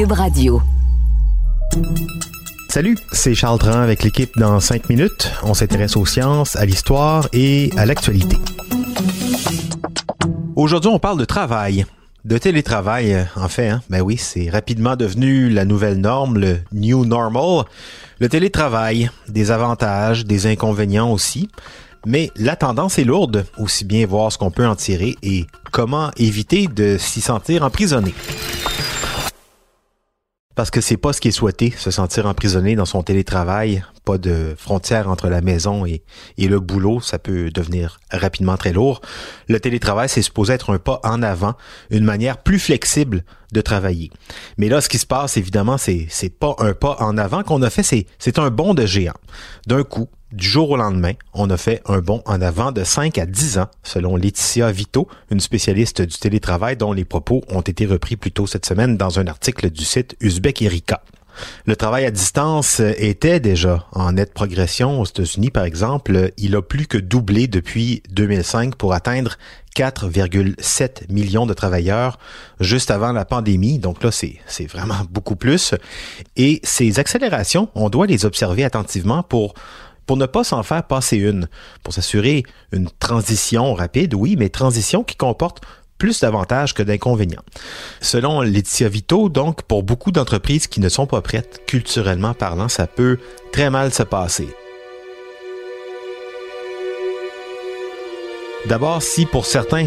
Cube Radio. Salut, c'est Charles Dran avec l'équipe dans 5 minutes. On s'intéresse aux sciences, à l'histoire et à l'actualité. Aujourd'hui, on parle de travail. De télétravail, en fait, hein? ben oui, c'est rapidement devenu la nouvelle norme, le new normal. Le télétravail, des avantages, des inconvénients aussi. Mais la tendance est lourde, aussi bien voir ce qu'on peut en tirer et comment éviter de s'y sentir emprisonné. Parce que c'est pas ce qui est souhaité, se sentir emprisonné dans son télétravail, pas de frontière entre la maison et, le boulot, ça peut devenir rapidement très lourd. Le télétravail, c'est supposé être un pas en avant, une manière plus flexible de travailler. Mais là, ce qui se passe, évidemment, c'est, pas un pas en avant qu'on a fait, c'est un bond de géant. D'un coup, du jour au lendemain, on a fait un bond en avant de 5 à 10 ans, selon Laetitia Vito, une spécialiste du télétravail dont les propos ont été repris plus tôt cette semaine dans un article du site Uzbek Erika. Le travail à distance était déjà en nette progression aux États-Unis, par exemple. Il a plus que doublé depuis 2005 pour atteindre 4,7 millions de travailleurs juste avant la pandémie. Donc là, c'est, c'est vraiment beaucoup plus. Et ces accélérations, on doit les observer attentivement pour pour ne pas s'en faire passer une, pour s'assurer une transition rapide, oui, mais transition qui comporte plus d'avantages que d'inconvénients. Selon Laetitia Vito, donc, pour beaucoup d'entreprises qui ne sont pas prêtes, culturellement parlant, ça peut très mal se passer. D'abord, si pour certains,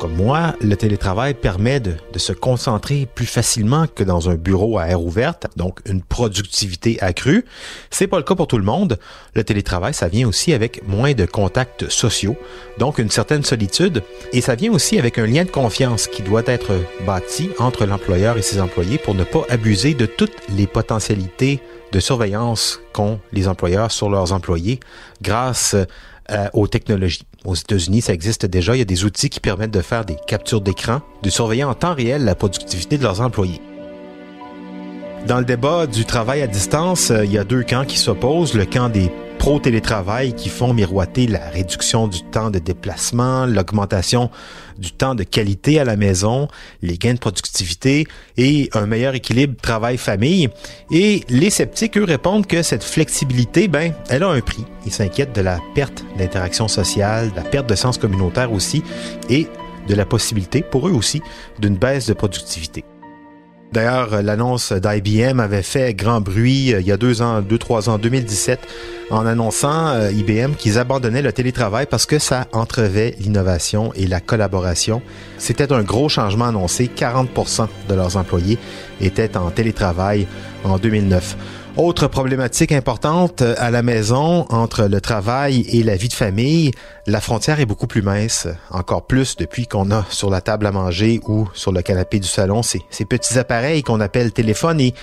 comme moi, le télétravail permet de, se concentrer plus facilement que dans un bureau à air ouverte, donc une productivité accrue. C'est pas le cas pour tout le monde. Le télétravail, ça vient aussi avec moins de contacts sociaux, donc une certaine solitude, et ça vient aussi avec un lien de confiance qui doit être bâti entre l'employeur et ses employés pour ne pas abuser de toutes les potentialités de surveillance qu'ont les employeurs sur leurs employés grâce euh, aux technologies. Aux États-Unis, ça existe déjà. Il y a des outils qui permettent de faire des captures d'écran, de surveiller en temps réel la productivité de leurs employés. Dans le débat du travail à distance, euh, il y a deux camps qui s'opposent. Le camp des pro-télétravail qui font miroiter la réduction du temps de déplacement, l'augmentation du temps de qualité à la maison, les gains de productivité et un meilleur équilibre travail-famille. Et les sceptiques, eux, répondent que cette flexibilité, ben, elle a un prix. Ils s'inquiètent de la perte d'interaction sociale, de la perte de sens communautaire aussi, et de la possibilité, pour eux aussi, d'une baisse de productivité. D'ailleurs, l'annonce d'IBM avait fait grand bruit euh, il y a deux ans, deux, trois ans, 2017, en annonçant euh, IBM qu'ils abandonnaient le télétravail parce que ça entrevait l'innovation et la collaboration. C'était un gros changement annoncé. 40% de leurs employés étaient en télétravail en 2009. Autre problématique importante euh, à la maison entre le travail et la vie de famille, la frontière est beaucoup plus mince, encore plus depuis qu'on a sur la table à manger ou sur le canapé du salon ces, petits appareils qu'on appelle téléphones et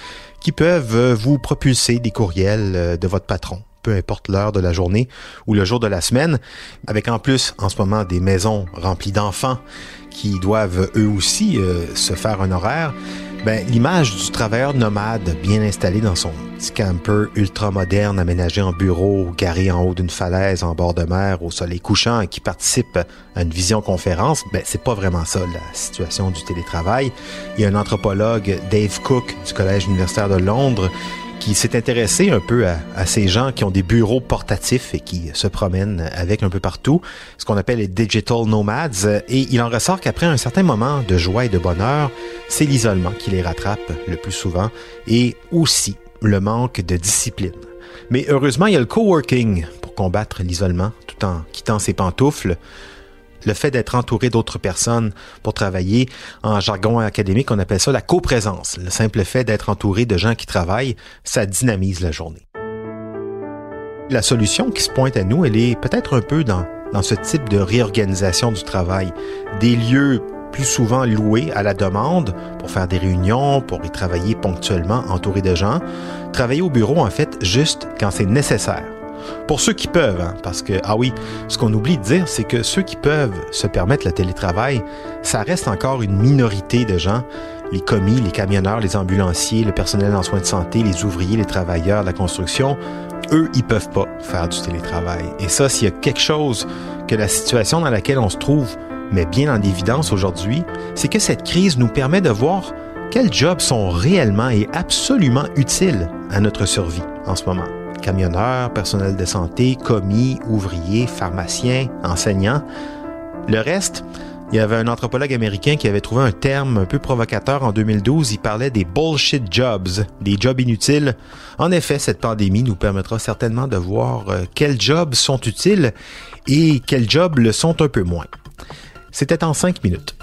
qui peuvent euh, vous propulser des courriels euh, de votre patron peu importe l'heure de la journée ou le jour de la semaine, avec en plus en ce moment des maisons remplies d'enfants qui doivent eux aussi se faire un horaire, ben, l'image du travailleur nomade bien installé dans son petit camper ultra moderne aménagé en bureau, garé en haut d'une falaise en bord de mer au soleil couchant qui participe à une vision conférence, ben, c'est pas vraiment ça la situation du télétravail. Il y a un anthropologue, Dave Cook, du Collège universitaire de Londres, qui s'est intéressé un peu à, ces gens qui ont des bureaux portatifs et qui se promènent avec un peu partout, ce qu'on appelle les digital nomads. Et il en ressort qu'après un certain moment de joie et de bonheur, c'est l'isolement qui les rattrape le plus souvent et aussi le manque de discipline. Mais heureusement, il y a le coworking pour combattre l'isolement tout en quittant ses pantoufles le fait d'être entouré d'autres personnes pour travailler, en jargon académique, on appelle ça la coprésence. Le simple fait d'être entouré de gens qui travaillent, ça dynamise la journée. La solution qui se pointe à nous, elle est peut-être un peu dans, dans ce type de réorganisation du travail. Des lieux plus souvent loués à la demande pour faire des réunions, pour y travailler ponctuellement entouré de gens. Travailler au bureau, en fait, juste quand c'est nécessaire. Pour ceux qui peuvent, hein, parce que, ah oui, ce qu'on oublie de dire, c'est que ceux qui peuvent se permettre le télétravail, ça reste encore une minorité de gens. Les commis, les camionneurs, les ambulanciers, le personnel en soins de santé, les ouvriers, les travailleurs de la construction, eux, ils peuvent pas faire du télétravail. Et ça, s'il y a quelque chose que la situation dans laquelle on se trouve met bien en évidence aujourd'hui, c'est que cette crise nous permet de voir quels jobs sont réellement et absolument utiles à notre survie en ce moment? Camionneurs, personnel de santé, commis, ouvriers, pharmaciens, enseignants. Le reste, il y avait un anthropologue américain qui avait trouvé un terme un peu provocateur en 2012. Il parlait des bullshit jobs, des jobs inutiles. En effet, cette pandémie nous permettra certainement de voir euh, quels jobs sont utiles et quels jobs le sont un peu moins. C'était en cinq minutes.